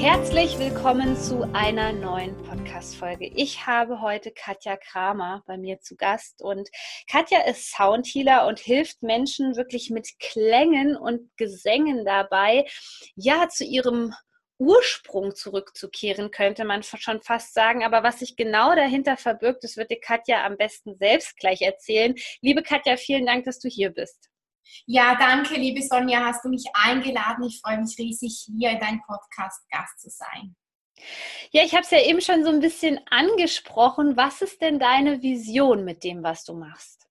Herzlich willkommen zu einer neuen Podcast-Folge. Ich habe heute Katja Kramer bei mir zu Gast und Katja ist Soundhealer und hilft Menschen wirklich mit Klängen und Gesängen dabei, ja, zu ihrem Ursprung zurückzukehren, könnte man schon fast sagen. Aber was sich genau dahinter verbirgt, das wird dir Katja am besten selbst gleich erzählen. Liebe Katja, vielen Dank, dass du hier bist. Ja, danke, liebe Sonja, hast du mich eingeladen. Ich freue mich riesig, hier in deinem Podcast Gast zu sein. Ja, ich habe es ja eben schon so ein bisschen angesprochen. Was ist denn deine Vision mit dem, was du machst?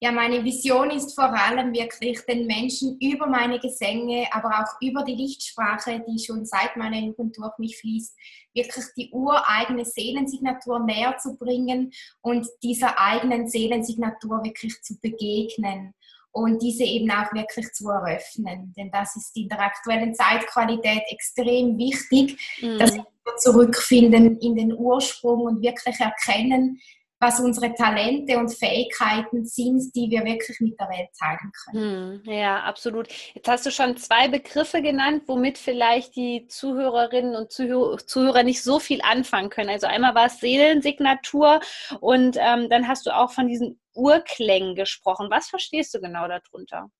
Ja, meine Vision ist vor allem wirklich den Menschen über meine Gesänge, aber auch über die Lichtsprache, die schon seit meiner Jugend durch mich fließt, wirklich die ureigene Seelensignatur näher zu bringen und dieser eigenen Seelensignatur wirklich zu begegnen und diese eben auch wirklich zu eröffnen. Denn das ist in der aktuellen Zeitqualität extrem wichtig, mhm. dass wir zurückfinden in den Ursprung und wirklich erkennen, was unsere Talente und Fähigkeiten sind, die wir wirklich mit der Welt teilen können. Hm, ja, absolut. Jetzt hast du schon zwei Begriffe genannt, womit vielleicht die Zuhörerinnen und Zuhörer nicht so viel anfangen können. Also einmal war es Seelensignatur und ähm, dann hast du auch von diesen Urklängen gesprochen. Was verstehst du genau darunter?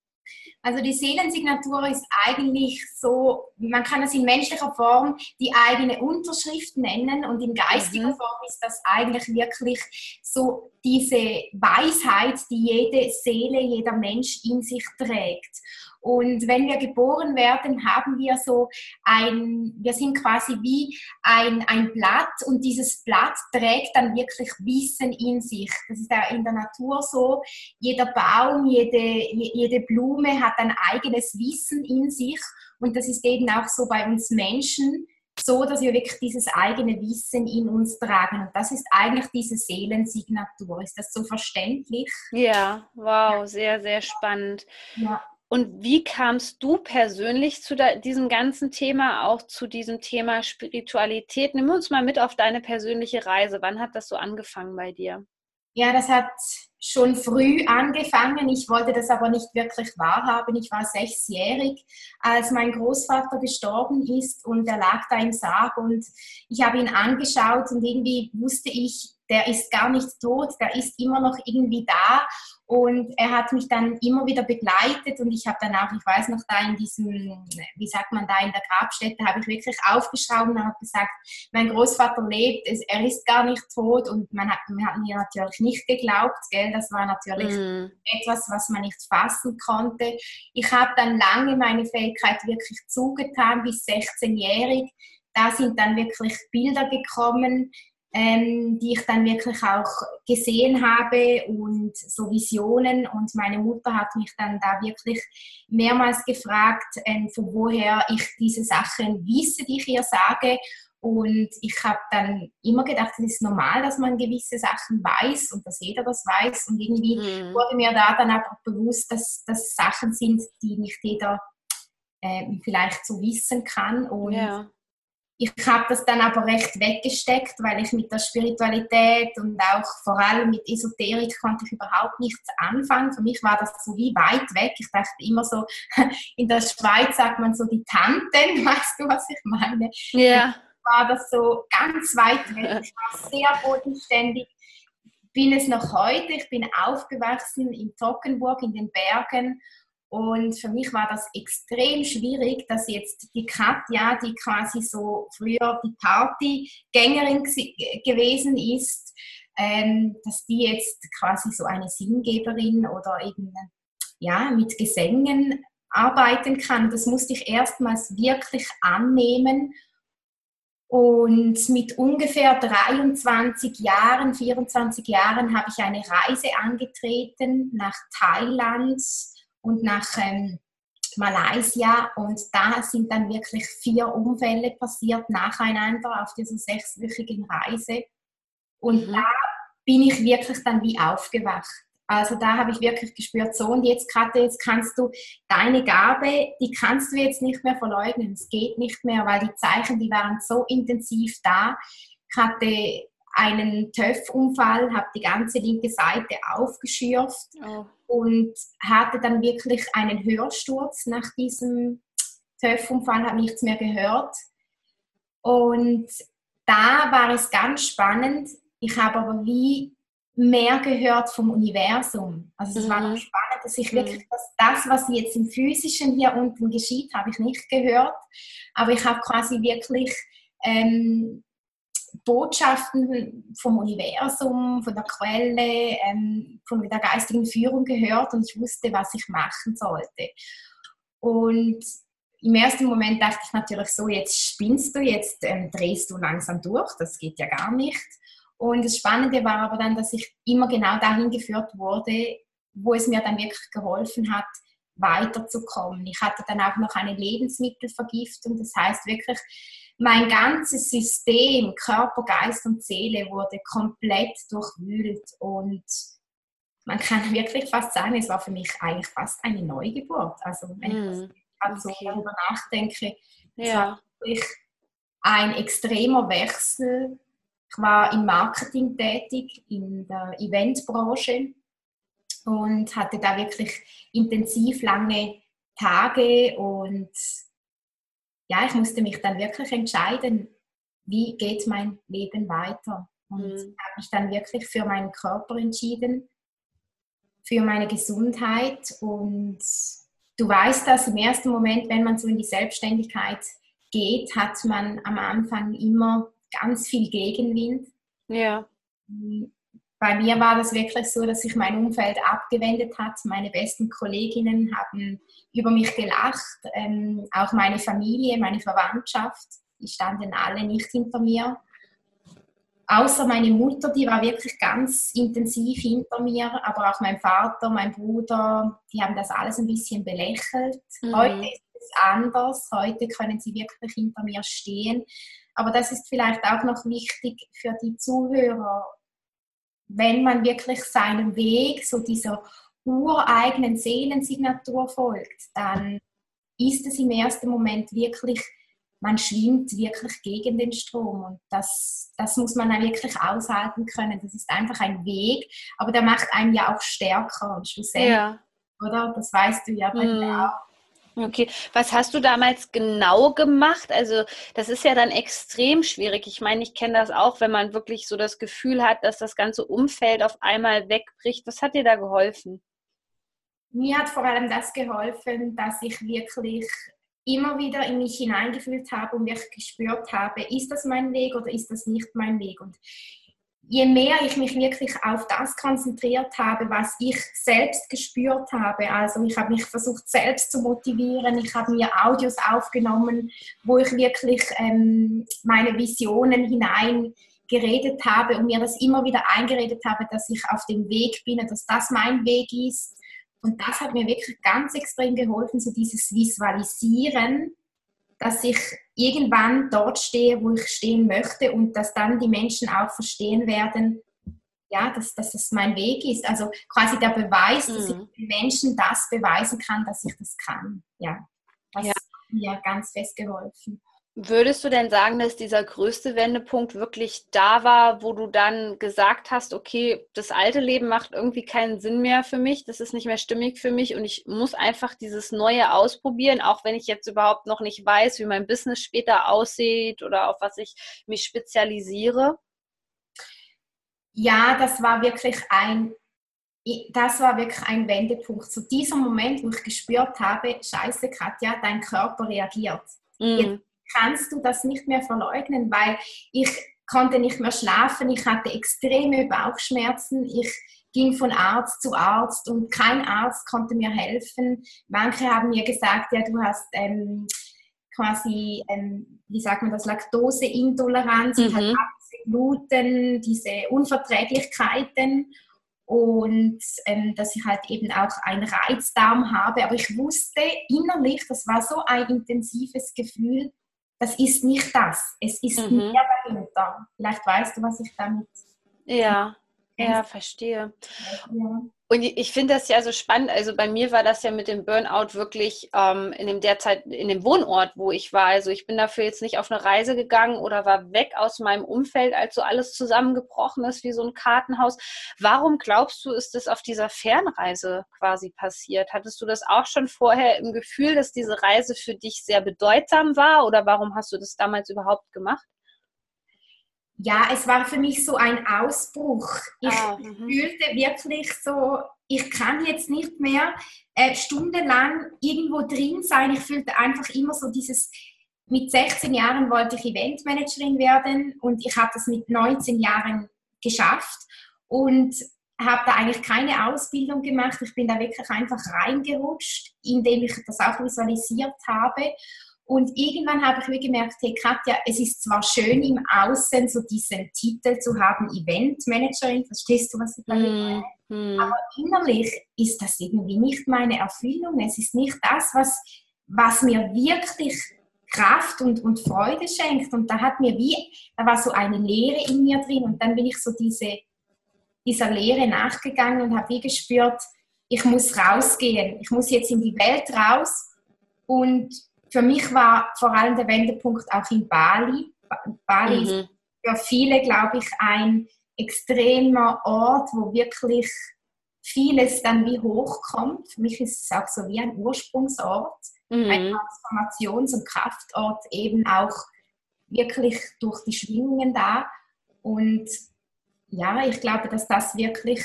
Also die Seelensignatur ist eigentlich so, man kann es in menschlicher Form die eigene Unterschrift nennen und in geistiger mhm. Form ist das eigentlich wirklich so diese Weisheit, die jede Seele, jeder Mensch in sich trägt. Und wenn wir geboren werden, haben wir so ein, wir sind quasi wie ein, ein Blatt und dieses Blatt trägt dann wirklich Wissen in sich. Das ist ja in der Natur so. Jeder Baum, jede, jede Blume hat ein eigenes Wissen in sich und das ist eben auch so bei uns Menschen so, dass wir wirklich dieses eigene Wissen in uns tragen. Und das ist eigentlich diese Seelensignatur. Ist das so verständlich? Ja, wow, sehr, sehr spannend. Ja. Und wie kamst du persönlich zu diesem ganzen Thema, auch zu diesem Thema Spiritualität? Nimm uns mal mit auf deine persönliche Reise. Wann hat das so angefangen bei dir? Ja, das hat schon früh angefangen. Ich wollte das aber nicht wirklich wahrhaben. Ich war sechsjährig, als mein Großvater gestorben ist und er lag da im Sarg und ich habe ihn angeschaut und irgendwie wusste ich, der ist gar nicht tot, der ist immer noch irgendwie da und er hat mich dann immer wieder begleitet und ich habe dann auch, ich weiß noch, da in diesem, wie sagt man da, in der Grabstätte, habe ich wirklich aufgeschraubt und habe gesagt, mein Großvater lebt, er ist gar nicht tot und man hat, man hat mir natürlich nicht geglaubt, gell? das war natürlich mm. etwas, was man nicht fassen konnte. Ich habe dann lange meine Fähigkeit wirklich zugetan, bis 16-jährig. Da sind dann wirklich Bilder gekommen, ähm, die ich dann wirklich auch gesehen habe und so Visionen. Und meine Mutter hat mich dann da wirklich mehrmals gefragt, ähm, von woher ich diese Sachen wisse, die ich ihr sage. Und ich habe dann immer gedacht, es ist normal, dass man gewisse Sachen weiß und dass jeder das weiß. Und irgendwie mhm. wurde mir da dann aber bewusst, dass das Sachen sind, die nicht jeder äh, vielleicht so wissen kann. Und ja ich habe das dann aber recht weggesteckt, weil ich mit der Spiritualität und auch vor allem mit Esoterik konnte ich überhaupt nichts anfangen. Für mich war das so wie weit weg. Ich dachte immer so, in der Schweiz sagt man so die Tanten, weißt du, was ich meine? Ja. War das so ganz weit weg. Ich war sehr bodenständig. Bin es noch heute. Ich bin aufgewachsen in Tockenburg in den Bergen und für mich war das extrem schwierig, dass jetzt die Katja, die quasi so früher die Partygängerin gewesen ist, ähm, dass die jetzt quasi so eine Singgeberin oder eben ja, mit Gesängen arbeiten kann. Das musste ich erstmals wirklich annehmen. Und mit ungefähr 23 Jahren, 24 Jahren habe ich eine Reise angetreten nach Thailand und nach ähm, Malaysia und da sind dann wirklich vier Unfälle passiert nacheinander auf dieser sechswöchigen Reise. Und mhm. da bin ich wirklich dann wie aufgewacht. Also da habe ich wirklich gespürt, so und jetzt Katja, jetzt kannst du deine Gabe, die kannst du jetzt nicht mehr verleugnen. Es geht nicht mehr, weil die Zeichen, die waren so intensiv da. Ich hatte einen TÜV-Unfall, habe die ganze linke Seite aufgeschürft oh. und hatte dann wirklich einen Hörsturz nach diesem TÜV-Unfall, habe nichts mehr gehört. Und da war es ganz spannend. Ich habe aber wie mehr gehört vom Universum. Also es mhm. war spannend, dass ich wirklich mhm. das, das, was jetzt im Physischen hier unten geschieht, habe ich nicht gehört. Aber ich habe quasi wirklich ähm, Botschaften vom Universum, von der Quelle, ähm, von der geistigen Führung gehört und ich wusste, was ich machen sollte. Und im ersten Moment dachte ich natürlich so, jetzt spinnst du, jetzt ähm, drehst du langsam durch, das geht ja gar nicht. Und das Spannende war aber dann, dass ich immer genau dahin geführt wurde, wo es mir dann wirklich geholfen hat, weiterzukommen. Ich hatte dann auch noch eine Lebensmittelvergiftung, das heißt wirklich, mein ganzes System, Körper, Geist und Seele wurde komplett durchwühlt und man kann wirklich fast sagen, es war für mich eigentlich fast eine Neugeburt. Also wenn mm. ich hm gerade so darüber nachdenke, es war wirklich ein extremer Wechsel. Ich war im Marketing tätig, in der Eventbranche und hatte da wirklich intensiv lange Tage und ja, ich musste mich dann wirklich entscheiden, wie geht mein Leben weiter. Und mhm. habe mich dann wirklich für meinen Körper entschieden, für meine Gesundheit und du weißt das im ersten Moment, wenn man so in die Selbstständigkeit geht, hat man am Anfang immer ganz viel Gegenwind. Ja. Bei mir war das wirklich so, dass sich mein Umfeld abgewendet hat. Meine besten Kolleginnen haben über mich gelacht, ähm, auch meine Familie, meine Verwandtschaft, die standen alle nicht hinter mir außer meine Mutter, die war wirklich ganz intensiv hinter mir, aber auch mein Vater, mein Bruder, die haben das alles ein bisschen belächelt. Mhm. Heute ist es anders, heute können sie wirklich hinter mir stehen. Aber das ist vielleicht auch noch wichtig für die Zuhörer, wenn man wirklich seinem Weg, so dieser ureigenen Seelensignatur folgt, dann ist es im ersten Moment wirklich man schwimmt wirklich gegen den Strom und das, das muss man dann wirklich aushalten können. Das ist einfach ein Weg, aber der macht einen ja auch stärker und schlussendlich, ja. oder? Das weißt du ja bei mhm. dir auch. Okay, was hast du damals genau gemacht? Also das ist ja dann extrem schwierig. Ich meine, ich kenne das auch, wenn man wirklich so das Gefühl hat, dass das ganze Umfeld auf einmal wegbricht. Was hat dir da geholfen? Mir hat vor allem das geholfen, dass ich wirklich immer wieder in mich hineingefühlt habe und wirklich gespürt habe, ist das mein Weg oder ist das nicht mein Weg? Und je mehr ich mich wirklich auf das konzentriert habe, was ich selbst gespürt habe, also ich habe mich versucht selbst zu motivieren, ich habe mir Audios aufgenommen, wo ich wirklich ähm, meine Visionen hinein geredet habe und mir das immer wieder eingeredet habe, dass ich auf dem Weg bin und dass das mein Weg ist. Und das hat mir wirklich ganz extrem geholfen, so dieses Visualisieren, dass ich irgendwann dort stehe, wo ich stehen möchte und dass dann die Menschen auch verstehen werden, ja, dass, dass das mein Weg ist. Also quasi der Beweis, dass ich mhm. den Menschen das beweisen kann, dass ich das kann. Ja, das ja. hat mir ganz fest geholfen. Würdest du denn sagen, dass dieser größte Wendepunkt wirklich da war, wo du dann gesagt hast, okay, das alte Leben macht irgendwie keinen Sinn mehr für mich, das ist nicht mehr stimmig für mich und ich muss einfach dieses Neue ausprobieren, auch wenn ich jetzt überhaupt noch nicht weiß, wie mein Business später aussieht oder auf was ich mich spezialisiere? Ja, das war wirklich ein das war wirklich ein Wendepunkt. Zu diesem Moment, wo ich gespürt habe, scheiße Katja, dein Körper reagiert. Mm. Jetzt kannst du das nicht mehr verleugnen, weil ich konnte nicht mehr schlafen, ich hatte extreme Bauchschmerzen, ich ging von Arzt zu Arzt und kein Arzt konnte mir helfen. Manche haben mir gesagt, ja, du hast ähm, quasi, ähm, wie sagt man das, Laktoseintoleranz, mhm. halt Gluten, diese Unverträglichkeiten und ähm, dass ich halt eben auch einen Reizdarm habe. Aber ich wusste innerlich, das war so ein intensives Gefühl, das ist nicht das. Es ist mhm. mehr dahinter. Vielleicht weißt du, was ich damit Ja, ja, verstehe. Und ich finde das ja so spannend. Also bei mir war das ja mit dem Burnout wirklich ähm, in dem derzeit in dem Wohnort, wo ich war. Also ich bin dafür jetzt nicht auf eine Reise gegangen oder war weg aus meinem Umfeld, als so alles zusammengebrochen ist wie so ein Kartenhaus. Warum glaubst du, ist das auf dieser Fernreise quasi passiert? Hattest du das auch schon vorher im Gefühl, dass diese Reise für dich sehr bedeutsam war? Oder warum hast du das damals überhaupt gemacht? Ja, es war für mich so ein Ausbruch. Ich ah, mhm. fühlte wirklich so, ich kann jetzt nicht mehr äh, stundenlang irgendwo drin sein. Ich fühlte einfach immer so dieses, mit 16 Jahren wollte ich Eventmanagerin werden und ich habe das mit 19 Jahren geschafft und habe da eigentlich keine Ausbildung gemacht. Ich bin da wirklich einfach reingerutscht, indem ich das auch visualisiert habe. Und irgendwann habe ich mir gemerkt, hey Katja, es ist zwar schön im Außen so diesen Titel zu haben, Eventmanagerin, verstehst du, was ich damit meine? Mm, mm. Aber innerlich ist das irgendwie nicht meine Erfüllung. Es ist nicht das, was, was mir wirklich Kraft und, und Freude schenkt. Und da hat mir wie, da war so eine Leere in mir drin und dann bin ich so diese, dieser Leere nachgegangen und habe wie gespürt, ich muss rausgehen, ich muss jetzt in die Welt raus und für mich war vor allem der Wendepunkt auch in Bali. Bali mhm. ist für viele, glaube ich, ein extremer Ort, wo wirklich vieles dann wie hochkommt. Für mich ist es auch so wie ein Ursprungsort, mhm. ein Transformations- und Kraftort, eben auch wirklich durch die Schwingungen da. Und ja, ich glaube, dass das wirklich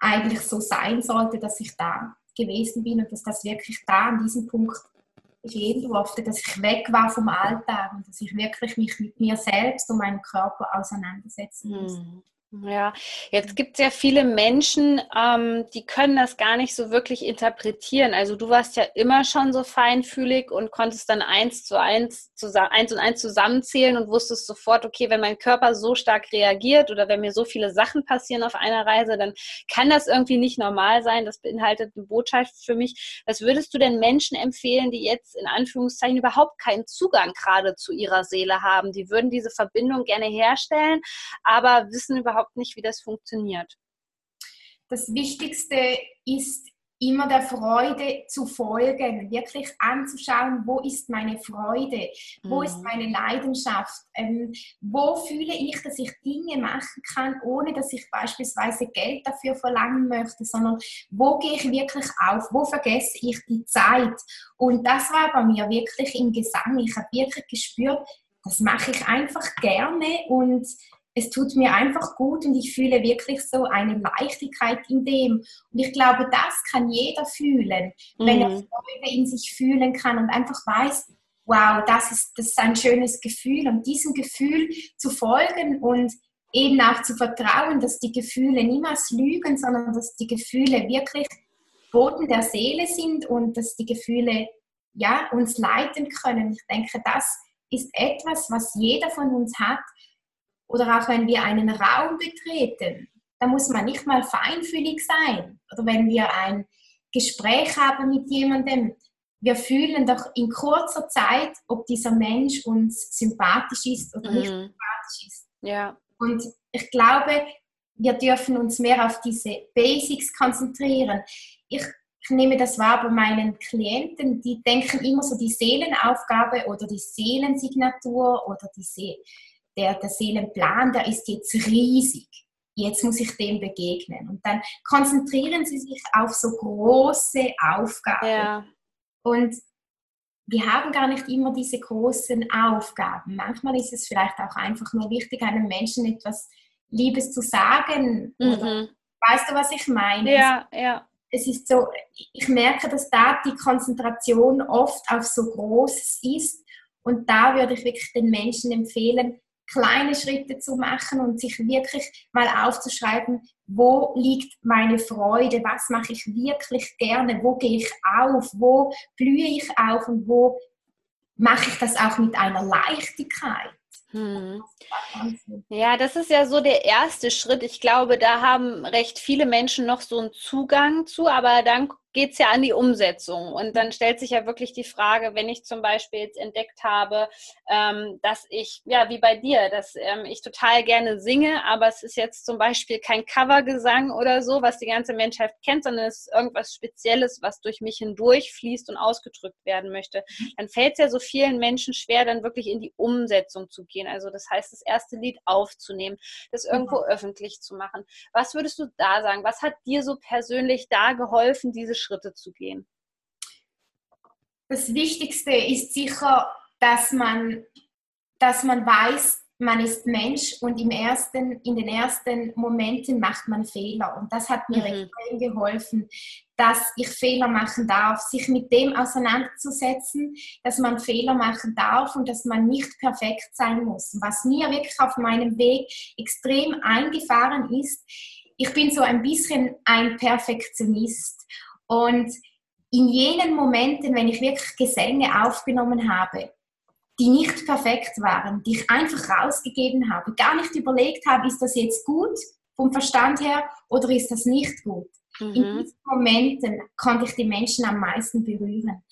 eigentlich so sein sollte, dass ich da gewesen bin und dass das wirklich da an diesem Punkt ich durfte, dass ich weg war vom Alltag und dass ich wirklich mich mit mir selbst und meinem Körper auseinandersetzen musste. Hm. Ja, jetzt gibt es ja viele Menschen, ähm, die können das gar nicht so wirklich interpretieren. Also du warst ja immer schon so feinfühlig und konntest dann eins zu eins, eins und eins zusammenzählen und wusstest sofort, okay, wenn mein Körper so stark reagiert oder wenn mir so viele Sachen passieren auf einer Reise, dann kann das irgendwie nicht normal sein. Das beinhaltet eine Botschaft für mich. Was würdest du denn Menschen empfehlen, die jetzt in Anführungszeichen überhaupt keinen Zugang gerade zu ihrer Seele haben? Die würden diese Verbindung gerne herstellen, aber wissen überhaupt überhaupt nicht, wie das funktioniert. Das Wichtigste ist immer der Freude zu folgen, wirklich anzuschauen, wo ist meine Freude, wo mhm. ist meine Leidenschaft, ähm, wo fühle ich, dass ich Dinge machen kann, ohne dass ich beispielsweise Geld dafür verlangen möchte, sondern wo gehe ich wirklich auf, wo vergesse ich die Zeit. Und das war bei mir wirklich im Gesang. Ich habe wirklich gespürt, das mache ich einfach gerne und es tut mir einfach gut und ich fühle wirklich so eine Leichtigkeit in dem. Und ich glaube, das kann jeder fühlen, mhm. wenn er mhm. Freude in sich fühlen kann und einfach weiß, wow, das ist, das ist ein schönes Gefühl. Und diesem Gefühl zu folgen und eben auch zu vertrauen, dass die Gefühle niemals lügen, sondern dass die Gefühle wirklich Boden der Seele sind und dass die Gefühle ja, uns leiten können. Ich denke, das ist etwas, was jeder von uns hat, oder auch wenn wir einen Raum betreten, da muss man nicht mal feinfühlig sein. Oder wenn wir ein Gespräch haben mit jemandem, wir fühlen doch in kurzer Zeit, ob dieser Mensch uns sympathisch ist oder mhm. nicht sympathisch ist. Ja. Und ich glaube, wir dürfen uns mehr auf diese Basics konzentrieren. Ich, ich nehme das wahr bei meinen Klienten, die denken immer so die Seelenaufgabe oder die Seelensignatur oder die See der, der Seelenplan, der ist jetzt riesig. Jetzt muss ich dem begegnen. Und dann konzentrieren sie sich auf so große Aufgaben. Ja. Und wir haben gar nicht immer diese großen Aufgaben. Manchmal ist es vielleicht auch einfach nur wichtig, einem Menschen etwas Liebes zu sagen. Mhm. Weißt du, was ich meine? Ja, ja. Es ist so, ich merke, dass da die Konzentration oft auf so Großes ist. Und da würde ich wirklich den Menschen empfehlen, kleine Schritte zu machen und sich wirklich mal aufzuschreiben, wo liegt meine Freude, was mache ich wirklich gerne, wo gehe ich auf, wo blühe ich auf und wo mache ich das auch mit einer Leichtigkeit. Hm. Ja, das ist ja so der erste Schritt. Ich glaube, da haben recht viele Menschen noch so einen Zugang zu, aber dann geht es ja an die Umsetzung. Und dann stellt sich ja wirklich die Frage, wenn ich zum Beispiel jetzt entdeckt habe, ähm, dass ich, ja, wie bei dir, dass ähm, ich total gerne singe, aber es ist jetzt zum Beispiel kein Covergesang oder so, was die ganze Menschheit kennt, sondern es ist irgendwas Spezielles, was durch mich hindurch fließt und ausgedrückt werden möchte. Dann fällt es ja so vielen Menschen schwer, dann wirklich in die Umsetzung zu gehen. Also das heißt, das erste Lied aufzunehmen, das irgendwo mhm. öffentlich zu machen. Was würdest du da sagen? Was hat dir so persönlich da geholfen, diese Schritte zu gehen? Das Wichtigste ist sicher, dass man, dass man weiß, man ist Mensch und im ersten, in den ersten Momenten macht man Fehler. Und das hat mir mhm. extrem geholfen, dass ich Fehler machen darf, sich mit dem auseinanderzusetzen, dass man Fehler machen darf und dass man nicht perfekt sein muss. Was mir wirklich auf meinem Weg extrem eingefahren ist, ich bin so ein bisschen ein Perfektionist und in jenen Momenten, wenn ich wirklich Gesänge aufgenommen habe, die nicht perfekt waren, die ich einfach rausgegeben habe, gar nicht überlegt habe, ist das jetzt gut vom Verstand her oder ist das nicht gut. Mhm. In diesen Momenten konnte ich die Menschen am meisten berühren.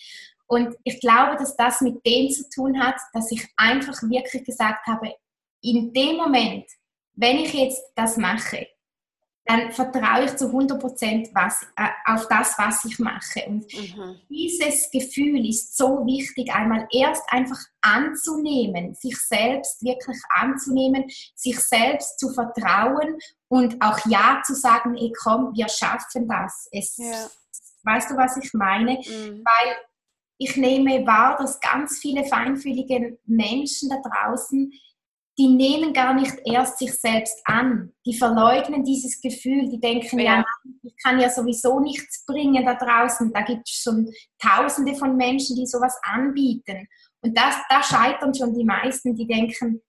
Und ich glaube, dass das mit dem zu tun hat, dass ich einfach wirklich gesagt habe, in dem Moment, wenn ich jetzt das mache, dann vertraue ich zu 100 Prozent äh, auf das, was ich mache. Und mhm. dieses Gefühl ist so wichtig, einmal erst einfach anzunehmen, sich selbst wirklich anzunehmen, sich selbst zu vertrauen und auch Ja zu sagen, ey, komm, wir schaffen das. Es, ja. Weißt du, was ich meine? Mhm. Weil ich nehme wahr, dass ganz viele feinfühlige Menschen da draußen die nehmen gar nicht erst sich selbst an. Die verleugnen dieses Gefühl. Die denken, ja, ja ich kann ja sowieso nichts bringen da draußen. Da gibt es schon Tausende von Menschen, die sowas anbieten. Und das, da scheitern schon die meisten, die denken,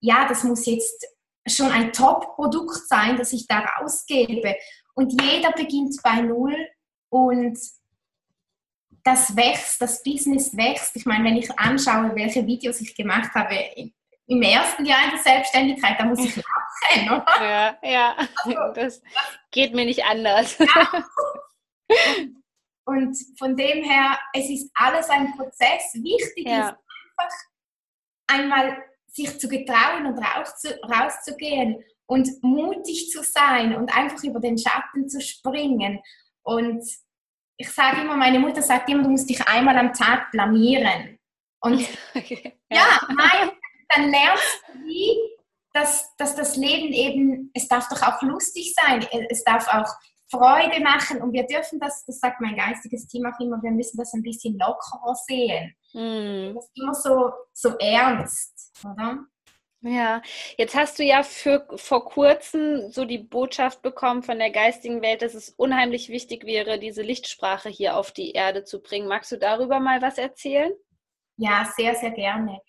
ja, das muss jetzt schon ein Top-Produkt sein, das ich da rausgebe. Und jeder beginnt bei Null und das wächst, das Business wächst. Ich meine, wenn ich anschaue, welche Videos ich gemacht habe im ersten Jahr in der Selbstständigkeit, da muss ich lachen, oder? Ja, ja, also, das geht mir nicht anders. Ja. Und von dem her, es ist alles ein Prozess. Wichtig ja. ist einfach einmal sich zu getrauen und rauszugehen und mutig zu sein und einfach über den Schatten zu springen. Und ich sage immer, meine Mutter sagt immer, du musst dich einmal am Tag blamieren. Und okay. ja, ja nein, dann lernst du wie, dass, dass das Leben eben, es darf doch auch lustig sein, es darf auch Freude machen und wir dürfen das, das sagt mein geistiges Team auch immer, wir müssen das ein bisschen lockerer sehen. Mm. Das ist immer so, so ernst, oder? Ja, jetzt hast du ja für, vor kurzem so die Botschaft bekommen von der geistigen Welt, dass es unheimlich wichtig wäre, diese Lichtsprache hier auf die Erde zu bringen. Magst du darüber mal was erzählen? Ja, sehr, sehr gerne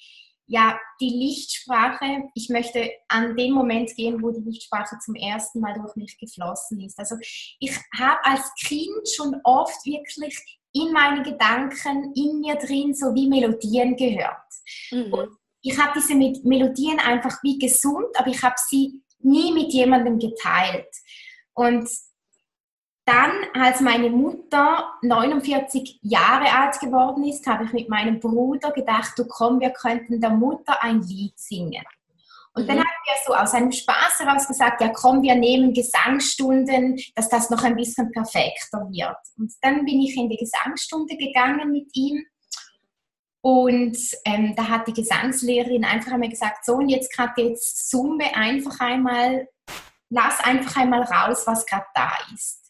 ja, die Lichtsprache, ich möchte an den Moment gehen, wo die Lichtsprache zum ersten Mal durch mich geflossen ist. Also ich habe als Kind schon oft wirklich in meinen Gedanken, in mir drin, so wie Melodien gehört. Mhm. Und ich habe diese Melodien einfach wie gesund, aber ich habe sie nie mit jemandem geteilt. Und dann, als meine Mutter 49 Jahre alt geworden ist, habe ich mit meinem Bruder gedacht, du komm, wir könnten der Mutter ein Lied singen. Und mhm. dann haben wir so aus einem Spaß heraus gesagt, ja komm, wir nehmen Gesangsstunden, dass das noch ein bisschen perfekter wird. Und dann bin ich in die Gesangsstunde gegangen mit ihm. Und ähm, da hat die Gesangslehrerin einfach einmal gesagt, so und jetzt gerade jetzt summe einfach einmal, lass einfach einmal raus, was gerade da ist.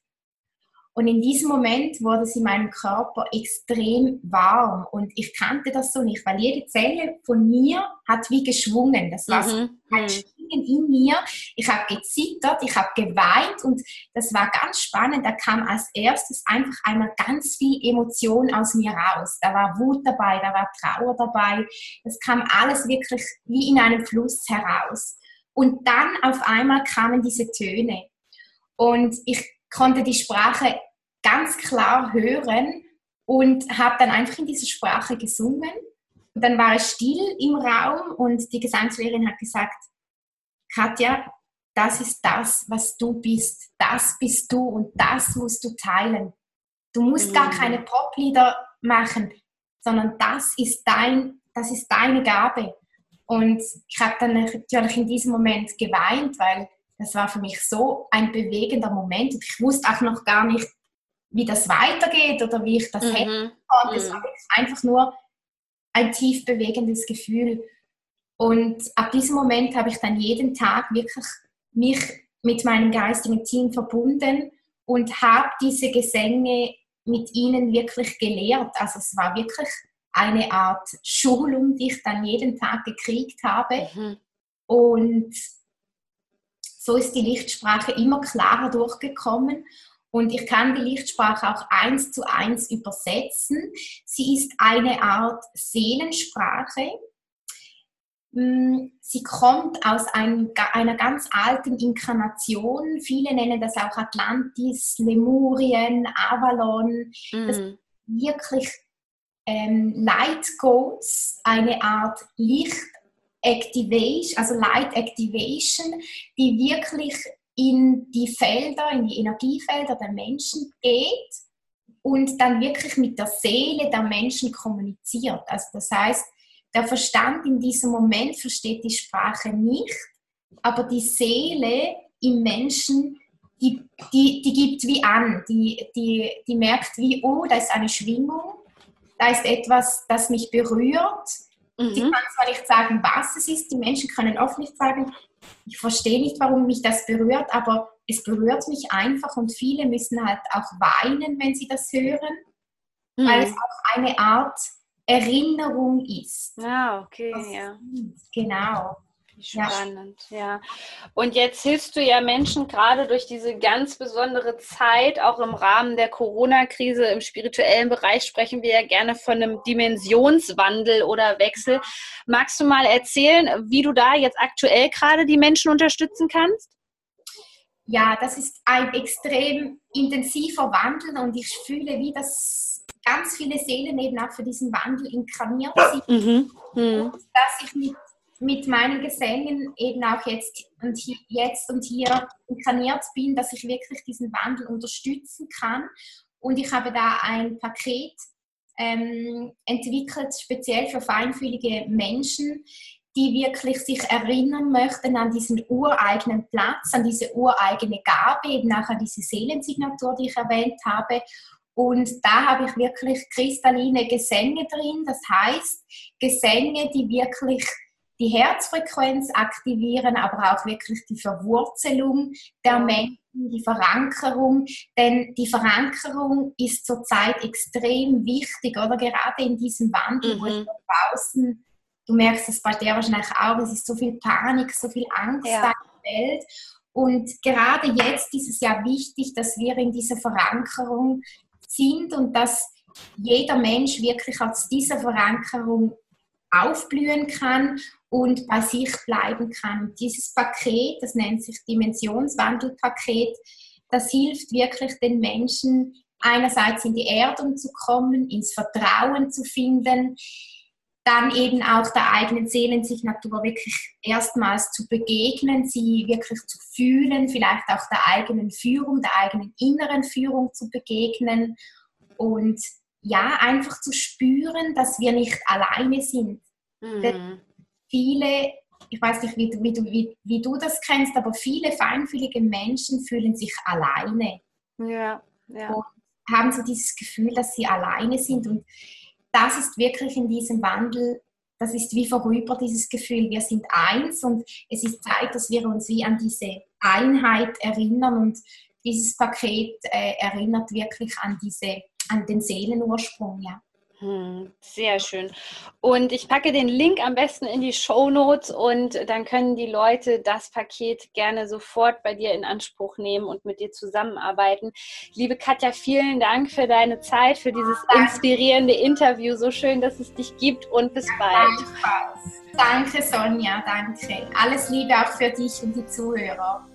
Und in diesem Moment wurde es in meinem Körper extrem warm und ich kannte das so nicht, weil jede Zelle von mir hat wie geschwungen. Das war mhm. mhm. Schwingen in mir. Ich habe gezittert, ich habe geweint und das war ganz spannend. Da kam als erstes einfach einmal ganz viel Emotion aus mir raus. Da war Wut dabei, da war Trauer dabei. Das kam alles wirklich wie in einem Fluss heraus. Und dann auf einmal kamen diese Töne. Und ich konnte die Sprache ganz klar hören und habe dann einfach in dieser Sprache gesungen. Und dann war es still im Raum und die Gesangslehrerin hat gesagt, Katja, das ist das, was du bist. Das bist du und das musst du teilen. Du musst mhm. gar keine Poplieder machen, sondern das ist dein, das ist deine Gabe. Und ich habe dann natürlich in diesem Moment geweint, weil das war für mich so ein bewegender Moment. Und ich wusste auch noch gar nicht, wie das weitergeht oder wie ich das mhm. hätte. Es mhm. war einfach nur ein tief bewegendes Gefühl. Und ab diesem Moment habe ich dann jeden Tag wirklich mich mit meinem geistigen Team verbunden und habe diese Gesänge mit ihnen wirklich gelehrt. Also es war wirklich eine Art Schulung, die ich dann jeden Tag gekriegt habe. Mhm. Und so ist die Lichtsprache immer klarer durchgekommen. Und ich kann die Lichtsprache auch eins zu eins übersetzen. Sie ist eine Art Seelensprache. Mm, sie kommt aus ein, einer ganz alten Inkarnation. Viele nennen das auch Atlantis, Lemurien, Avalon. Mhm. Das wirklich ähm, Light Goals, eine Art Licht Activation, also Light Activation, die wirklich in die Felder, in die Energiefelder der Menschen geht und dann wirklich mit der Seele der Menschen kommuniziert. Also das heißt, der Verstand in diesem Moment versteht die Sprache nicht, aber die Seele im Menschen, die, die, die gibt wie an, die, die, die merkt wie, oh, da ist eine Schwingung, da ist etwas, das mich berührt. Mhm. Sie kann zwar nicht sagen, was es ist, die Menschen können oft nicht sagen, ich verstehe nicht, warum mich das berührt, aber es berührt mich einfach und viele müssen halt auch weinen, wenn sie das hören, mhm. weil es auch eine Art Erinnerung ist. Ah, okay, ja. Genau. Spannend, ja. ja. Und jetzt hilfst du ja Menschen gerade durch diese ganz besondere Zeit, auch im Rahmen der Corona-Krise im spirituellen Bereich sprechen wir ja gerne von einem Dimensionswandel oder Wechsel. Magst du mal erzählen, wie du da jetzt aktuell gerade die Menschen unterstützen kannst? Ja, das ist ein extrem intensiver Wandel und ich fühle, wie das ganz viele Seelen eben auch für diesen Wandel inkarniert sind. Mhm. Mhm. Und dass ich mit mit meinen Gesängen eben auch jetzt und, hier, jetzt und hier inkarniert bin, dass ich wirklich diesen Wandel unterstützen kann. Und ich habe da ein Paket ähm, entwickelt, speziell für feinfühlige Menschen, die wirklich sich erinnern möchten an diesen ureigenen Platz, an diese ureigene Gabe, eben auch an diese Seelensignatur, die ich erwähnt habe. Und da habe ich wirklich kristalline Gesänge drin, das heißt Gesänge, die wirklich die Herzfrequenz aktivieren, aber auch wirklich die Verwurzelung der Menschen, die Verankerung. Denn die Verankerung ist zurzeit extrem wichtig, oder gerade in diesem Wandel, mhm. wo es draußen, du merkst es bei dir wahrscheinlich auch, es ist so viel Panik, so viel Angst ja. in der Welt. Und gerade jetzt ist es ja wichtig, dass wir in dieser Verankerung sind und dass jeder Mensch wirklich aus dieser Verankerung aufblühen kann und bei sich bleiben kann. Dieses Paket, das nennt sich Dimensionswandelpaket, das hilft wirklich den Menschen, einerseits in die Erdung zu kommen, ins Vertrauen zu finden, dann eben auch der eigenen Seelensignatur wirklich erstmals zu begegnen, sie wirklich zu fühlen, vielleicht auch der eigenen Führung, der eigenen inneren Führung zu begegnen und ja, einfach zu spüren, dass wir nicht alleine sind. Mhm viele, ich weiß nicht, wie, wie, du, wie, wie du das kennst, aber viele feinfühlige Menschen fühlen sich alleine. Ja, ja. Und haben so dieses Gefühl, dass sie alleine sind. Und das ist wirklich in diesem Wandel, das ist wie vorüber, dieses Gefühl, wir sind eins und es ist Zeit, dass wir uns wie an diese Einheit erinnern und dieses Paket äh, erinnert wirklich an diese, an den Seelenursprung, ja. Hm, sehr schön. Und ich packe den Link am besten in die Show Notes und dann können die Leute das Paket gerne sofort bei dir in Anspruch nehmen und mit dir zusammenarbeiten. Liebe Katja, vielen Dank für deine Zeit, für dieses inspirierende Interview. So schön, dass es dich gibt und bis bald. Danke, Sonja, danke. Alles Liebe auch für dich und die Zuhörer.